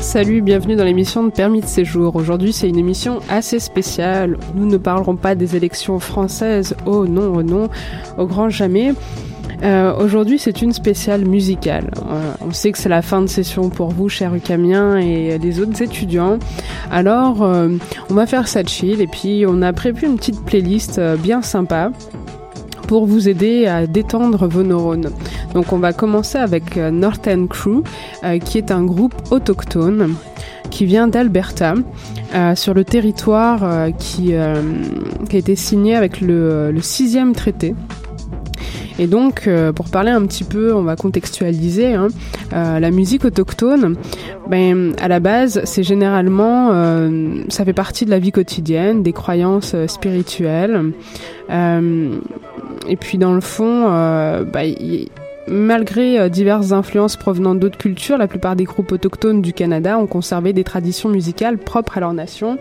Salut, bienvenue dans l'émission de Permis de séjour. Aujourd'hui, c'est une émission assez spéciale. Nous ne parlerons pas des élections françaises. Oh non, oh non, au grand jamais. Euh, Aujourd'hui, c'est une spéciale musicale. Euh, on sait que c'est la fin de session pour vous, chers Ucamiens et les autres étudiants. Alors, euh, on va faire ça chill et puis on a prévu une petite playlist euh, bien sympa pour vous aider à détendre vos neurones. Donc on va commencer avec euh, Northern Crew, euh, qui est un groupe autochtone qui vient d'Alberta, euh, sur le territoire qui, a été signé avec le, sixième traité et donc, pour parler un petit peu, on va contextualiser hein, la musique autochtone. Ben, à la base, c'est généralement, ça fait partie de la vie quotidienne, des croyances spirituelles. Et puis, dans le fond, ben, Malgré diverses influences provenant d'autres cultures, la plupart des groupes autochtones du Canada ont conservé des traditions musicales propres à leur nation.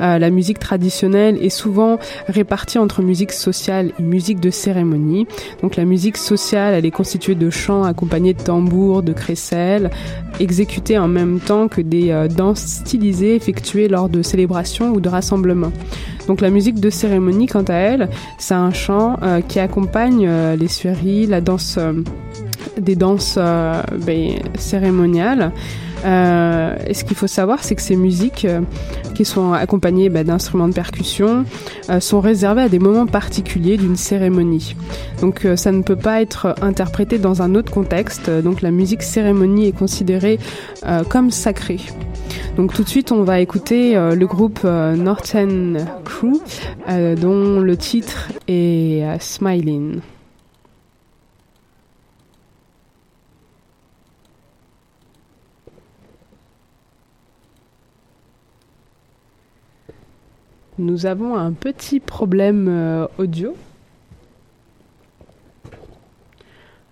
Euh, la musique traditionnelle est souvent répartie entre musique sociale et musique de cérémonie. Donc la musique sociale, elle est constituée de chants accompagnés de tambours, de crécelles, exécutés en même temps que des euh, danses stylisées effectuées lors de célébrations ou de rassemblements. Donc la musique de cérémonie, quant à elle, c'est un chant euh, qui accompagne les sueries, la danse, des danses ben, cérémoniales. Euh, et ce qu'il faut savoir, c'est que ces musiques, euh, qui sont accompagnées bah, d'instruments de percussion, euh, sont réservées à des moments particuliers d'une cérémonie. Donc euh, ça ne peut pas être interprété dans un autre contexte. Donc la musique cérémonie est considérée comme sacrée. Donc tout de suite, on va écouter le groupe Northern Crew, dont le titre est Smiling. Nous avons un petit problème euh, audio.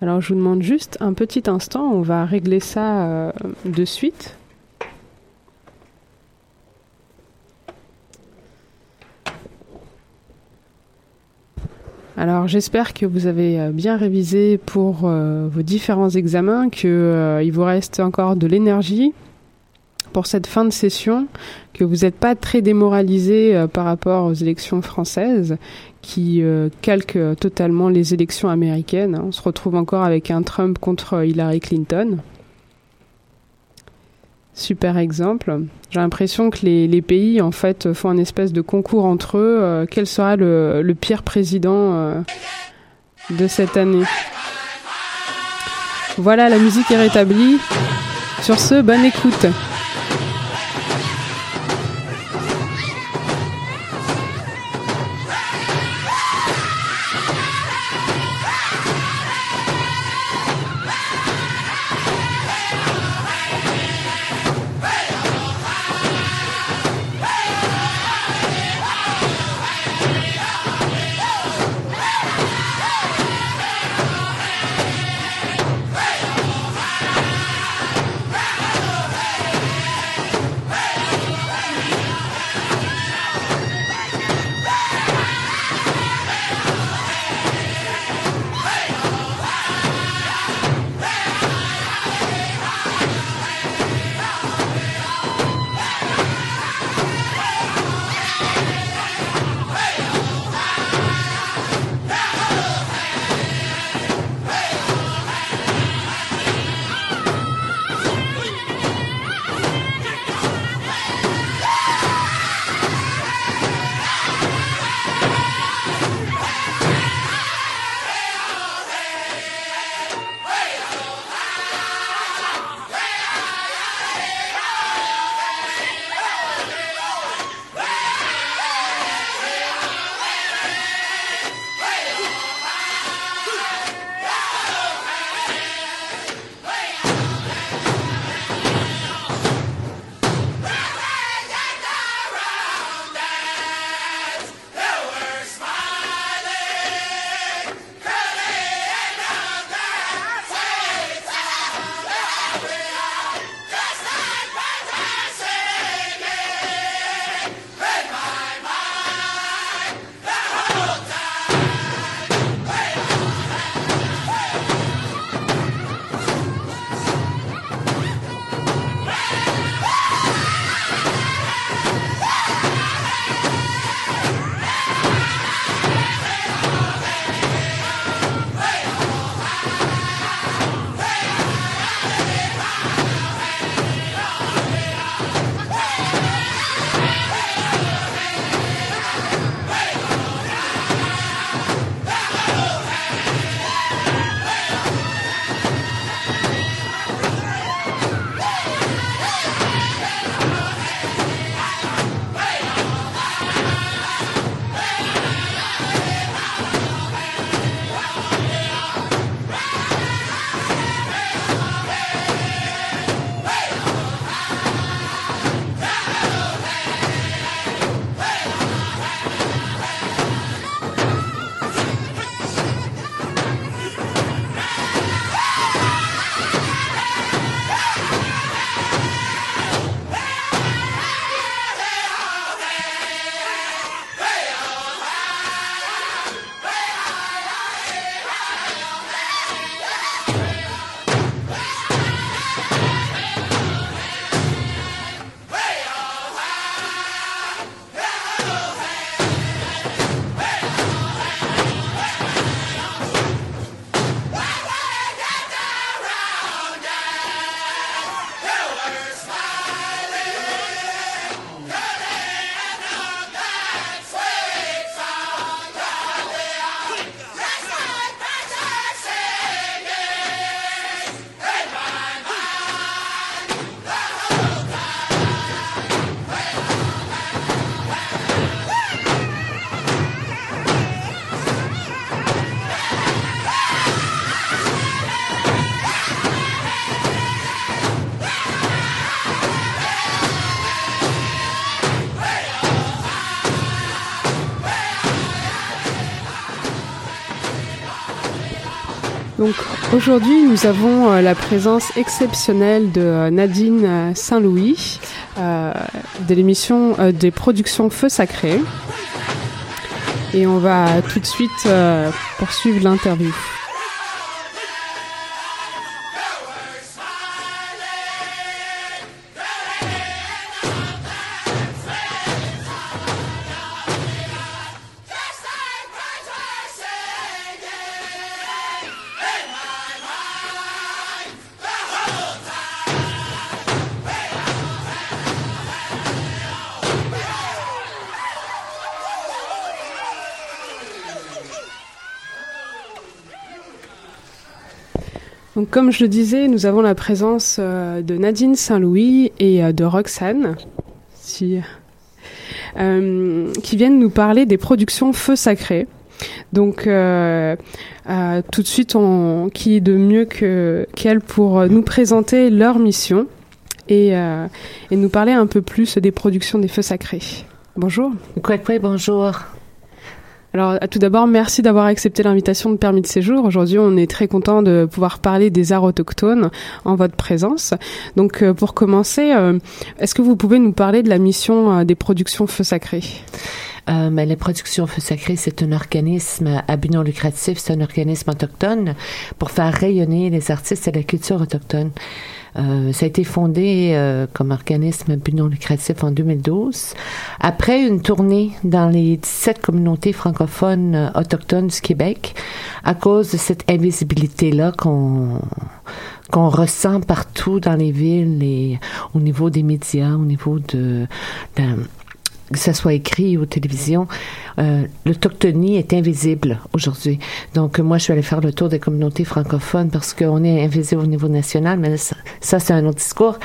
Alors je vous demande juste un petit instant, on va régler ça euh, de suite. Alors j'espère que vous avez euh, bien révisé pour vos différents examens, qu'il il vous reste encore de l'énergie pour cette fin de session, que vous n'êtes pas très démoralisé par rapport aux élections françaises, qui euh, calque totalement les élections américaines. Hein. On se retrouve encore avec un Trump contre Hillary Clinton. Super exemple. J'ai l'impression que les, pays en fait font un espèce de concours entre eux. Euh, quel sera le, pire président euh, de cette année Voilà, la musique est rétablie. Sur ce, bonne écoute. Aujourd'hui, nous avons euh, la présence exceptionnelle de euh, Nadine euh, Saint-Louis de l'émission des productions Feu Sacré. Et on va tout de suite poursuivre l'interview. Comme je le disais, nous avons la présence euh, de Nadine Saint-Louis et euh, de Roxane, euh, qui viennent nous parler des productions Feu Sacré. Donc, tout de suite, on, qui est de mieux que qu'elle pour nous présenter leur mission et, et nous parler un peu plus des productions des Feux Sacrés. Bonjour. Quoi, bonjour? Alors, tout d'abord, merci d'avoir accepté l'invitation de permis de séjour. Aujourd'hui, on est très content de pouvoir parler des arts autochtones en votre présence. Donc, euh, pour commencer, euh, est-ce que vous pouvez nous parler de la mission euh, des productions Feu Sacré? Euh, mais les productions Feu Sacré, c'est un organisme à but lucratif, c'est un organisme autochtone pour faire rayonner les artistes et la culture autochtone. Euh, ça a été fondé euh, comme organisme non lucratif en 2012. Après une tournée dans les 17 communautés francophones euh, autochtones du Québec, à cause de cette invisibilité-là qu'on qu'on ressent partout dans les villes et au niveau des médias, au niveau de, de que ce soit écrit ou télévision, euh, l'autochtonie est invisible aujourd'hui. Donc, moi, je suis allée faire le tour des communautés francophones parce qu'on est invisible au niveau national, mais ça, c'est un autre discours.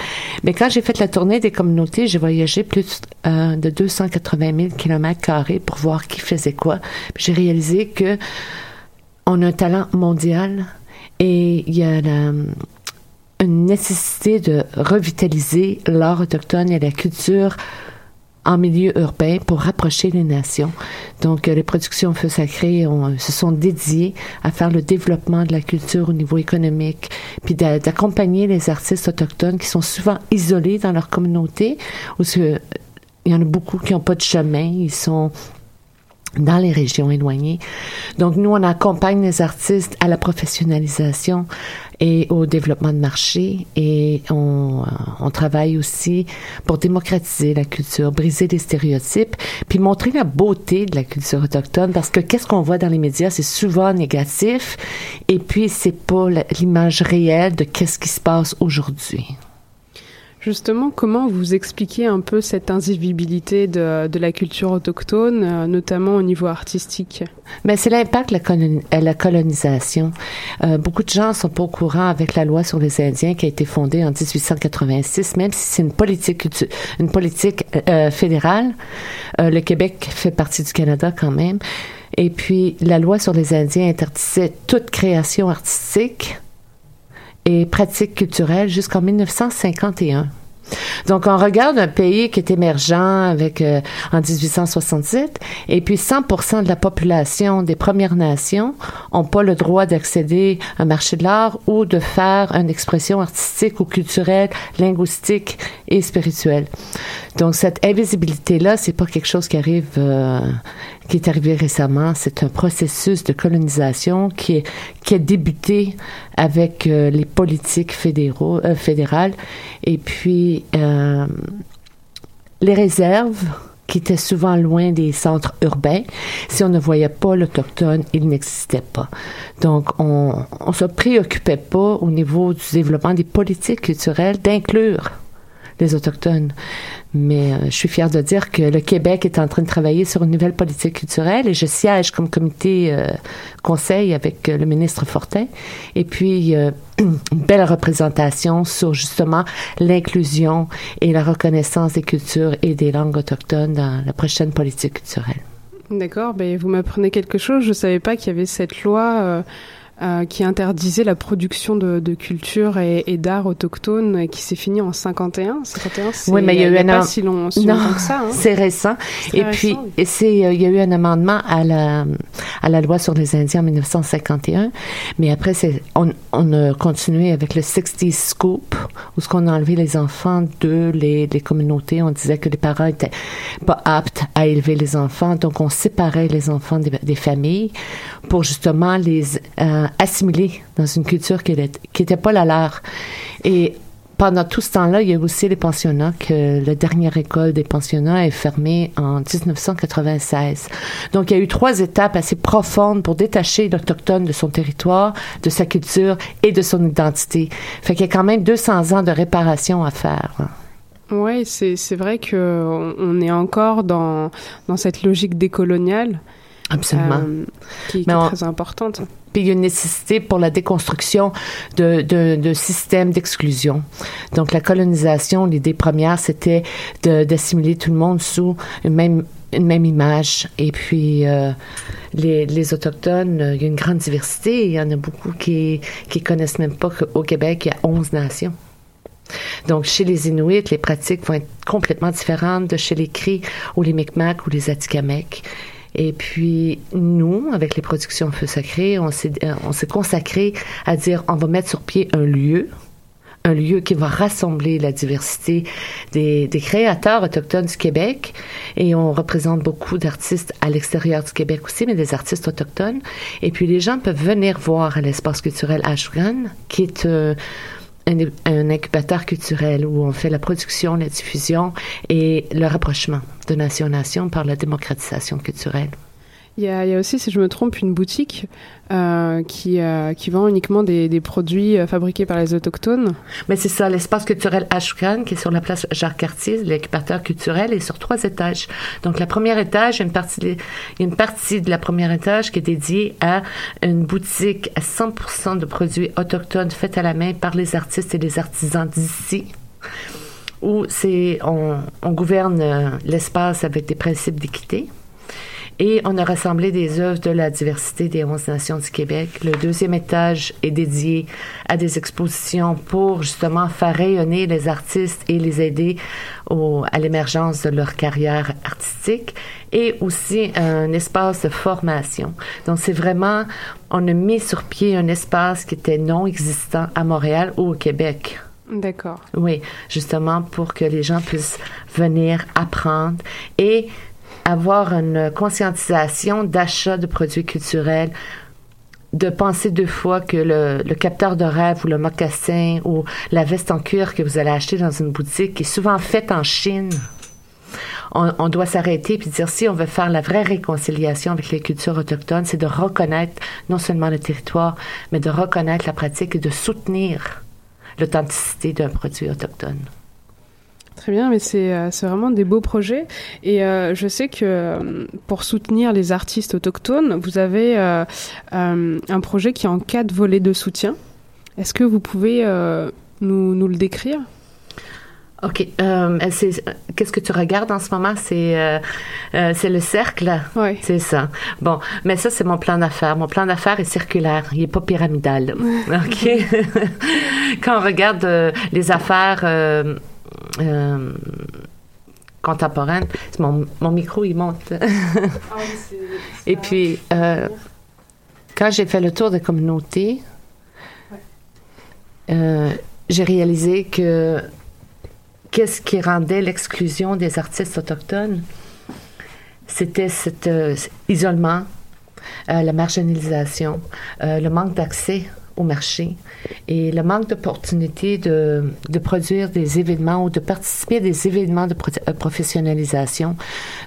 Mais quand j'ai fait la tournée des communautés, j'ai voyagé plus euh, de 280 000 kilomètres carrés pour voir qui faisait quoi. J'ai réalisé que on a un talent mondial et il y a une nécessité de revitaliser l'art autochtone et la culture en milieu urbain pour rapprocher les nations. Donc, euh, les productions Feu Sacré on, se sont dédiées à faire le développement de la culture au niveau économique, puis d'accompagner les artistes autochtones qui sont souvent isolés dans leur communauté, ou il y en a beaucoup qui n'ont pas de chemin, ils sont dans les régions éloignées. Donc, nous, on accompagne les artistes à la professionnalisation et au développement de marché et on, on travaille aussi pour démocratiser la culture, briser les stéréotypes, puis montrer la beauté de la culture autochtone parce que qu'est-ce qu'on voit dans les médias, c'est souvent négatif et puis c'est pas l'image réelle de qu'est-ce qui se passe aujourd'hui. Justement, comment vous expliquez un peu cette invisibilité de, de la culture autochtone, euh, notamment au niveau artistique? Mais ben, c'est l'impact de la, colonisation. Euh, beaucoup de gens sont pas au courant avec la loi sur les Indiens qui a été fondée en 1886, même si c'est une politique une politique euh, fédérale. le Québec fait partie du Canada quand même. Et puis la loi sur les Indiens interdisait toute création artistique et pratiques culturelles jusqu'en 1951. Donc, on regarde un pays qui est émergent avec euh, en 1867, et puis 100% de la population des Premières Nations ont pas le droit d'accéder à un marché de l'art ou de faire une expression artistique ou culturelle, linguistique et spirituelle. Donc, cette invisibilité-là, c'est pas quelque chose qui arrive euh, qui est arrivé récemment. C'est un processus de colonisation qui est, qui a débuté avec euh, les politiques euh, fédérales et puis euh, les réserves qui étaient souvent loin des centres urbains. Si on ne voyait pas l'autochtone, il n'existait pas. Donc, on ne se préoccupait pas au niveau du développement des politiques culturelles d'inclure les Autochtones. Mais euh, je suis fière de dire que le Québec est en train de travailler sur une nouvelle politique culturelle et je siège comme comité euh, conseil avec euh, le ministre Fortin. Et puis, une belle représentation sur justement l'inclusion et la reconnaissance des cultures et des langues autochtones dans la prochaine politique culturelle. D'accord, ben vous m'apprenez quelque chose. Je savais pas qu'il y avait cette loi euh, qui interdisait la production de, de culture et, et d'art autochtone et qui s'est fini en 51. 51, oui, mais il y a eu un pas si, long, si non, longtemps que ça. Hein. C'est récent. Et puis, c'est, euh, il y a eu un amendement à la, à la loi sur les Indiens en 1951. Mais après, c'est, on, on a continué avec le 60 Scoop, où ce qu'on a enlevé les enfants de les, les communautés. On disait que les parents étaient pas aptes à élever les enfants. Donc, on séparait les enfants des, des familles pour justement les euh, assimiler dans une culture qui n'était pas la leur. Et pendant tout ce temps-là, il y a aussi les pensionnats, que la dernière école des pensionnats est fermée en 1996. Donc, il y a eu trois étapes assez profondes pour détacher l'Autochtone de son territoire, de sa culture et de son identité. Fait qu'il y a quand même 200 ans de réparation à faire. Oui, c'est vrai qu'on on est encore dans, dans cette logique décoloniale. Absolument. Euh, qui, qui est très importante. Puis il y a une nécessité pour la déconstruction de, de, de systèmes d'exclusion. Donc la colonisation, l'idée première, c'était d'assimiler tout le monde sous une même une même image. Et puis, euh, les, les, Autochtones, il y a une grande diversité. Il y en a beaucoup qui qui connaissent même pas qu'au Québec, il y a 11 nations. Donc, chez les Inuits, les pratiques vont être complètement différentes de chez les Cris ou les Micmacs ou les Atikamekw. Et puis, nous, avec les productions Feu Sacré, on s'est, euh, on s'est consacré à dire, on va mettre sur pied un lieu, un lieu qui va rassembler la diversité des, des, créateurs autochtones du Québec. Et on représente beaucoup d'artistes à l'extérieur du Québec aussi, mais des artistes autochtones. Et puis les gens peuvent venir voir l'espace culturel Ashgan, qui est euh, un, un, incubateur culturel où on fait la production, la diffusion et le rapprochement de nation en nation par la démocratisation culturelle. Il y, a, aussi, si je me trompe, une boutique euh, qui, euh, qui vend uniquement des, produits euh, fabriqués par les autochtones. Mais c'est ça, l'espace culturel Ashkan, qui est sur la place Jacques-Cartier, l'incubateur culturel, est sur trois étages. Donc, la première étage, une partie de, une partie de la première étage qui est dédiée à une boutique à 100% de produits autochtones faits à la main par les artistes et les artisans d'ici où on gouverne l'espace avec des principes d'équité. Et on a rassemblé des œuvres de la diversité des 11 nations du Québec. Le deuxième étage est dédié à des expositions pour justement faire rayonner les artistes et les aider au, à l'émergence de leur carrière artistique et aussi un espace de formation. Donc c'est vraiment, on a mis sur pied un espace qui était non existant à Montréal ou au Québec. D'accord. Oui, justement pour que les gens puissent venir apprendre et avoir une conscientisation d'achat de produits culturels, de penser deux fois que le, le, capteur de rêve ou le mocassin ou la veste en cuir que vous allez acheter dans une boutique est souvent faite en Chine. On, on doit s'arrêter puis dire si on veut faire la vraie réconciliation avec les cultures autochtones, c'est de reconnaître non seulement le territoire, mais de reconnaître la pratique et de soutenir l'authenticité d'un produit autochtone. Très bien, mais c'est euh, vraiment des beaux projets. Et euh, je sais que euh, pour soutenir les artistes autochtones, vous avez euh, euh, un projet qui est en quatre volets de soutien. Est-ce que vous pouvez nous, nous, le décrire? OK. Qu'est-ce que tu regardes en ce moment? C'est c'est le cercle? Oui. C'est ça. Bon, mais ça, c'est mon plan d'affaires. Mon plan d'affaires est circulaire. Il n'est pas pyramidal. OK? Quand on regarde les affaires euh, contemporaine. Mon, mon, micro, il monte. ah, Et puis, euh, quand j'ai fait le tour des communautés, ouais. euh, j'ai réalisé que qu'est-ce qui rendait l'exclusion des artistes autochtones, c'était cet isolement, la marginalisation, le manque d'accès au marché et le manque d'opportunité de, de, produire des événements ou de participer à des événements de euh, professionnalisation.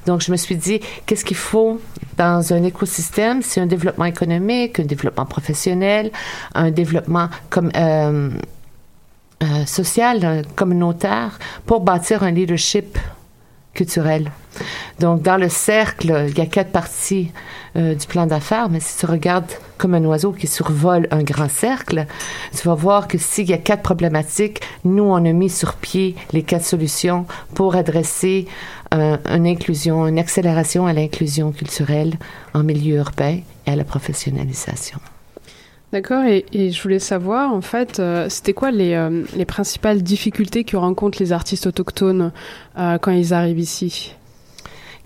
Donc, je me suis dit, qu'est-ce qu'il faut dans un écosystème? C'est un développement économique, un développement professionnel, un développement. Euh, euh, social, communautaire, pour bâtir un leadership culturel. Donc, dans le cercle, il y a quatre parties euh, du plan d'affaires, mais si tu regardes comme un oiseau qui survole un grand cercle, tu vas voir que s'il y a quatre problématiques, nous, on a mis sur pied les quatre solutions pour adresser euh, une inclusion, une accélération à l'inclusion culturelle en milieu urbain et à la professionnalisation. D'accord, et, et, je voulais savoir, en fait, euh, c'était quoi les, euh, les, principales difficultés que rencontrent les artistes autochtones euh, quand ils arrivent ici?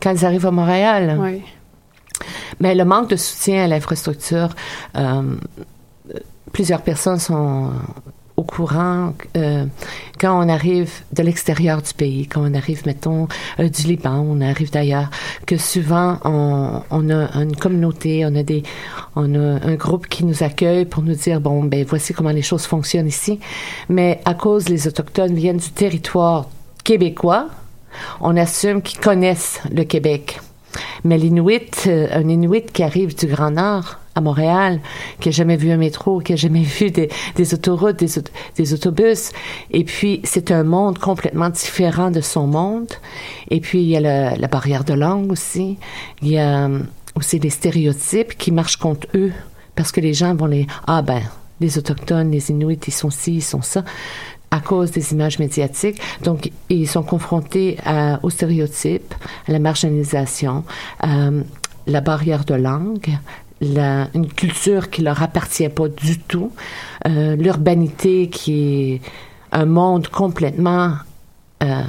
Quand ils arrivent à Montréal? Oui. Mais le manque de soutien à l'infrastructure, plusieurs personnes sont courant euh, quand on arrive de l'extérieur du pays, quand on arrive, mettons, euh, du Liban, on arrive d'ailleurs, que souvent on, a une communauté, on a des, on a un groupe qui nous accueille pour nous dire bon ben voici comment les choses fonctionnent ici, mais à cause les autochtones viennent du territoire québécois, on assume qu'ils connaissent le Québec. Mais l'Inuit, euh, un Inuit qui arrive du Grand Nord, Montréal, qui a jamais vu un métro, qui a jamais vu des, autoroutes, des, autobus. Et puis, c'est un monde complètement différent de son monde. Et puis, il y a la, barrière de langue aussi. Il y a euh, aussi des stéréotypes qui marchent contre eux parce que les gens vont les... Ah ben, les Autochtones, les Inuits, ils sont ci, ils sont ça à cause des images médiatiques. Donc, ils sont confrontés à, aux stéréotypes, à la marginalisation, euh, la barrière de langue, la, une culture qui leur appartient pas du tout, euh, l'urbanité qui est un monde complètement euh,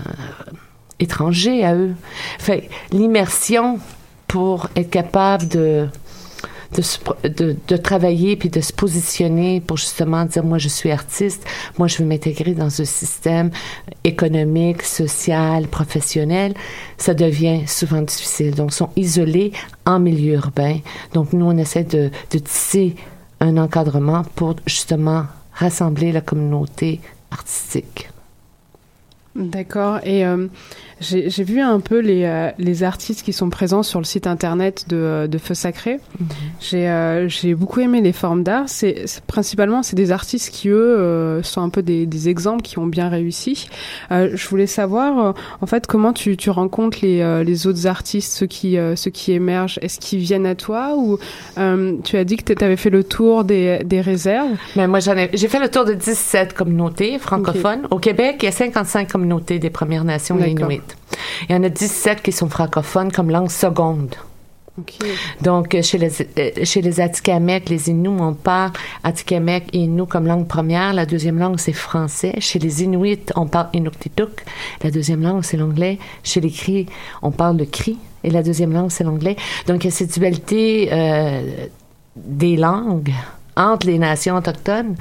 étranger à eux. Fait l'immersion pour être capable de de, de, travailler puis de se positionner pour justement dire moi je suis artiste, moi je veux m'intégrer dans un système économique, social, professionnel, ça devient souvent difficile. Donc, sont isolés en milieu urbain. Donc, nous, on essaie de, de tisser un encadrement pour justement rassembler la communauté artistique. D'accord. Et euh, j'ai vu un peu les, euh, les, artistes qui sont présents sur le site internet de, de Feu Sacré. Mhm. Euh, j'ai beaucoup aimé les formes d'art. C'est principalement c'est des artistes qui eux euh, sont un peu des, des, exemples qui ont bien réussi. je voulais savoir en fait comment tu, tu rencontres les, les autres artistes, ceux qui ceux qui émergent. Est-ce qu'ils viennent à toi ou tu as dit que tu avais fait le tour des, des réserves? Mais moi j'en ai j'ai fait le tour de 17 communautés francophones au Québec. Il y a 55 communautés des Premières Nations inuites. Il y en a 17 qui sont francophones comme langue seconde. Donc, chez les, euh, chez les Atikamekw, les Inuits, on parle Atikamekw et Innu comme langue première. La deuxième langue, c'est français. Chez les Inuits, on parle Inuktitut. La deuxième langue, c'est l'anglais. Chez les Cris, on parle le Cri. Et la deuxième langue, c'est l'anglais. Donc, il y a cette dualité euh, des langues entre les nations autochtones.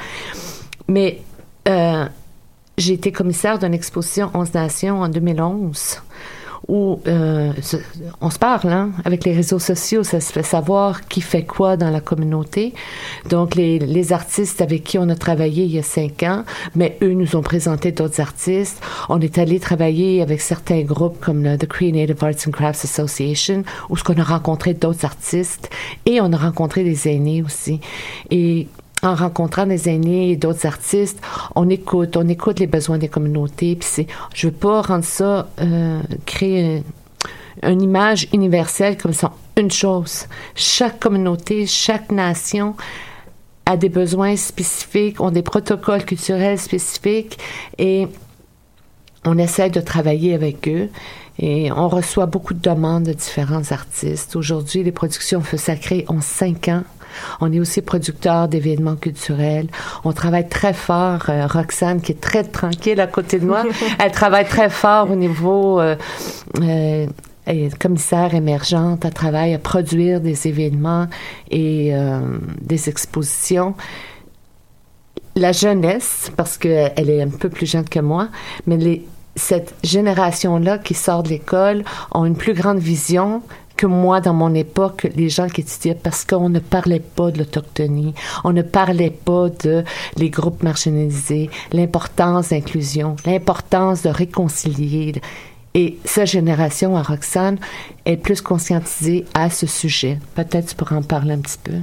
Mais euh, j'ai été commissaire d'une exposition 11 Nations en 2011 où euh, on se parle hein, avec les réseaux sociaux, ça se fait savoir qui fait quoi dans la communauté. Donc les, les artistes avec qui on a travaillé il y a cinq ans, mais eux nous ont présenté d'autres artistes. On est allé travailler avec certains groupes comme le The Creative Arts and Crafts Association, où ce qu'on a rencontré d'autres artistes et on a rencontré des aînés aussi. En rencontrant des aînés et d'autres artistes, on écoute, on écoute les besoins des communautés. Puis c'est, je veux pas rendre ça, euh, créer une, image universelle comme ça. Une chose, chaque communauté, chaque nation a des besoins spécifiques, ont des protocoles culturels spécifiques et on essaie de travailler avec eux. Et on reçoit beaucoup de demandes de différents artistes. Aujourd'hui, les productions Feu Sacré ont cinq ans on est aussi producteur d'événements culturels. On travaille très fort. Euh, Roxane, qui est très tranquille à côté de moi, elle travaille très fort au niveau euh, euh, commissaire émergente. Elle travaille à produire des événements et des expositions la jeunesse, parce qu'elle est un peu plus jeune que moi, mais les, cette génération-là qui sort de l'école ont une plus grande vision que moi, dans mon époque, les gens qui étudiaient, parce qu'on ne parlait pas de l'autochtonie, on ne parlait pas de les groupes marginalisés, l'importance d'inclusion, l'importance de réconcilier. Et cette génération à Roxane est plus conscientisée à ce sujet. Peut-être tu pourrais en parler un petit peu.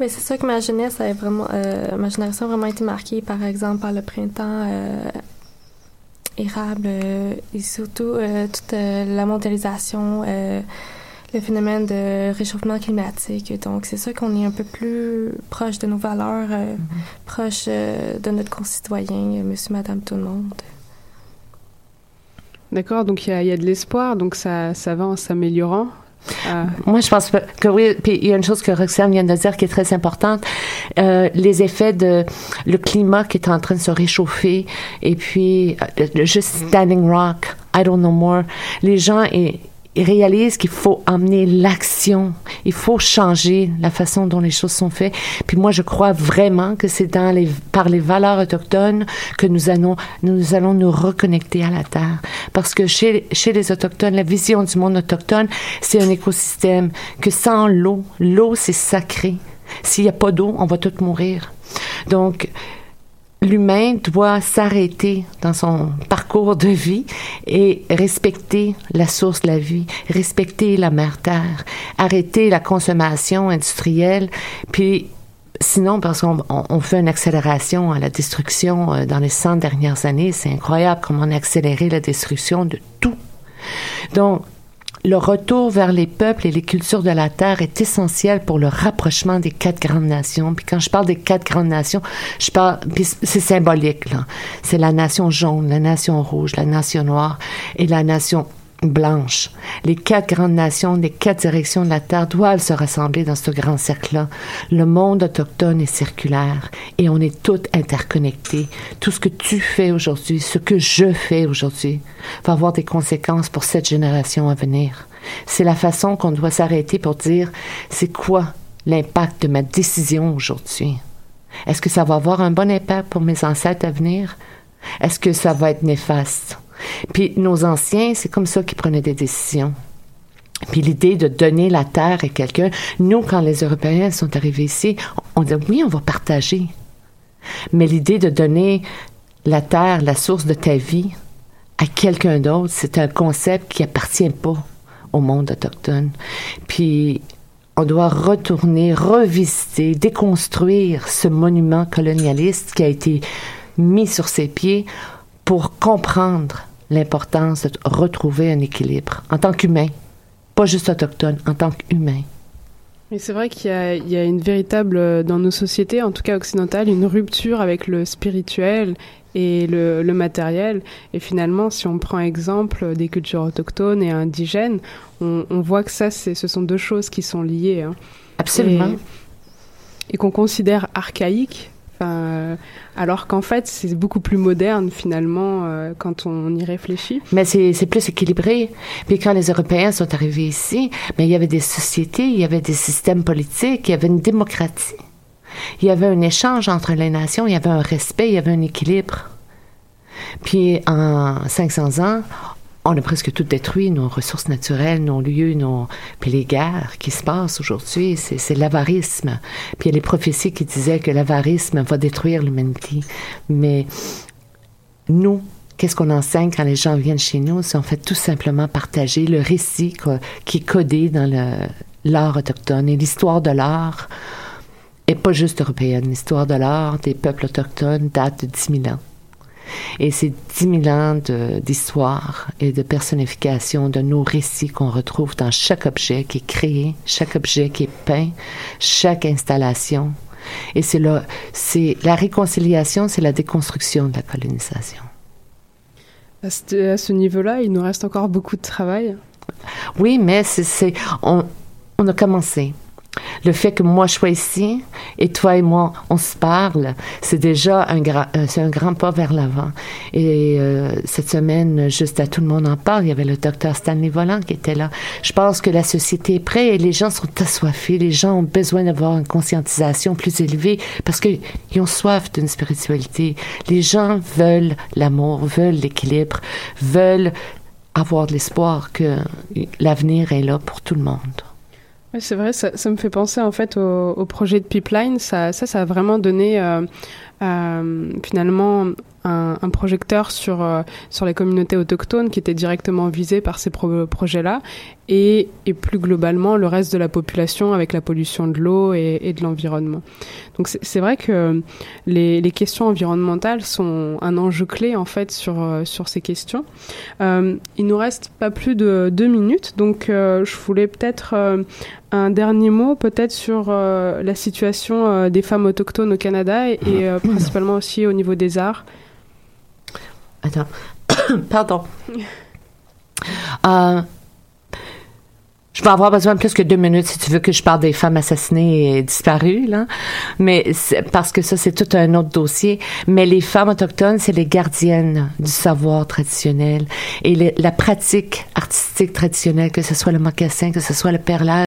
Mais c'est sûr que ma jeunesse a vraiment, euh, ma génération a vraiment été marquée, par exemple, par le printemps euh, érable euh, et surtout euh, toute euh, la mondialisation, le phénomène de réchauffement climatique. Donc, c'est sûr qu'on est un peu plus proche de nos valeurs, mm-hmm. proche de notre concitoyen, monsieur, madame, tout le monde. D'accord, donc il y, y a, de l'espoir, donc ça, ça va en s'améliorant Moi, je pense que oui. Puis il y a une chose que Roxane vient de dire qui est très importante euh, les effets de le climat qui est en train de se réchauffer et puis euh, juste standing rock, I don't know more. Les gens et ils réalisent qu'il faut emmener l'action. Il faut changer la façon dont les choses sont faites. Puis moi, je crois vraiment que c'est dans les, par les valeurs autochtones que nous allons, nous allons nous reconnecter à la terre. Parce que chez, chez les autochtones, la vision du monde autochtone, c'est un écosystème que sans l'eau, l'eau, c'est sacré. S'il n'y a pas d'eau, on va tous mourir. Donc, l'humain doit s'arrêter dans son parcours de vie et respecter la source de la vie, respecter la mère terre, arrêter la consommation industrielle, puis Sinon, parce qu'on fait une accélération à la destruction euh, dans les 100 dernières années, c'est incroyable comment on a accéléré la destruction de tout. Donc, le retour vers les peuples et les cultures de la terre est essentiel pour le rapprochement des quatre grandes nations. Puis quand je parle des quatre grandes nations, je parle, c'est symbolique là. C'est la nation jaune, la nation rouge, la nation noire et la nation blanche. Les quatre grandes nations, les quatre directions de la Terre doivent se rassembler dans ce grand cercle-là. Le monde autochtone est circulaire et on est tous interconnectés. Tout ce que tu fais aujourd'hui, ce que je fais aujourd'hui, va avoir des conséquences pour cette génération à venir. C'est la façon qu'on doit s'arrêter pour dire, c'est quoi l'impact de ma décision aujourd'hui? Est-ce que ça va avoir un bon impact pour mes ancêtres à venir? Est-ce que ça va être néfaste? Puis nos anciens, c'est comme ça qu'ils prenaient des décisions. Puis l'idée de donner la terre à quelqu'un, nous, quand les Européens sont arrivés ici, on, dit oui, on va partager. Mais l'idée de donner la terre, la source de ta vie, à quelqu'un d'autre, c'est un concept qui appartient pas au monde autochtone. Puis on doit retourner, revisiter, déconstruire ce monument colonialiste qui a été mis sur ses pieds pour comprendre l'importance de retrouver un équilibre en tant qu'humain, pas juste autochtone, en tant qu'humain. Et c'est vrai qu'il y, a une véritable, dans nos sociétés, en tout cas occidentales, une rupture avec le spirituel et le, matériel. Et finalement, si on prend exemple des cultures autochtones et indigènes, on, voit que ça, ce sont deux choses qui sont liées. Hein. Absolument. et qu'on considère archaïques, euh, alors qu'en fait, c'est beaucoup plus moderne finalement euh, quand on y réfléchit. Mais c'est plus équilibré. Puis quand les Européens sont arrivés ici, mais il y avait des sociétés, il y avait des systèmes politiques, il y avait une démocratie. Il y avait un échange entre les nations, il y avait un respect, il y avait un équilibre. Puis en 500 ans, on a presque tout détruit, nos ressources naturelles, nos lieux, nos... Puis les guerres qui se passent aujourd'hui, c'est l'avarisme. Puis il y a les prophéties qui disaient que l'avarisme va détruire l'humanité. Mais nous, qu'est-ce qu'on enseigne quand les gens viennent chez nous? C'est en fait tout simplement partager le récit qui est codé dans l'art autochtone. Et l'histoire de l'art est pas juste européenne. L'histoire de l'art des peuples autochtones date de 10 000 ans. Et c'est dix mille ans d'histoire et de personnification de nos récits qu'on retrouve dans chaque objet qui est créé, chaque objet qui est peint, chaque installation. Et c'est c'est la réconciliation, c'est la déconstruction de la colonisation. À ce, à ce niveau-là, il nous reste encore beaucoup de travail. Oui, mais c'est, on, on a commencé. Le fait que moi je sois ici et toi et moi on se parle, c'est déjà un grand, euh, un grand pas vers l'avant. Et euh, cette semaine, juste à tout le monde en parle, il y avait le docteur Stanley Volant qui était là. Je pense que la société est prête et les gens sont assoiffés. Les gens ont besoin d'avoir une conscientisation plus élevée parce qu'ils ont soif d'une spiritualité. Les gens veulent l'amour, veulent l'équilibre, veulent avoir de l'espoir que l'avenir est là pour tout le monde c'est vrai, ça, me fait penser en fait au, projet de Pipeline. Ça, ça, a vraiment donné euh, euh, finalement un, projecteur sur, euh, sur les communautés autochtones qui étaient directement visées par ces projets-là et, et, plus globalement le reste de la population avec la pollution de l'eau et, et, de l'environnement. Donc c'est vrai que les, les, questions environnementales sont un enjeu clé en fait sur, euh, sur ces questions. Euh, il nous reste pas plus de deux minutes, donc euh, je voulais peut-être un dernier mot peut-être sur la situation des femmes autochtones au Canada et, et principalement aussi au niveau des arts. Attends, pardon. Euh, Je vais avoir besoin de plus que deux minutes si tu veux que je parle des femmes assassinées et disparues, là. Mais parce que ça, c'est tout un autre dossier. Mais les femmes autochtones, c'est les gardiennes du savoir traditionnel et la pratique artistique traditionnelle, que ce soit le mocassin, que ce soit le perlage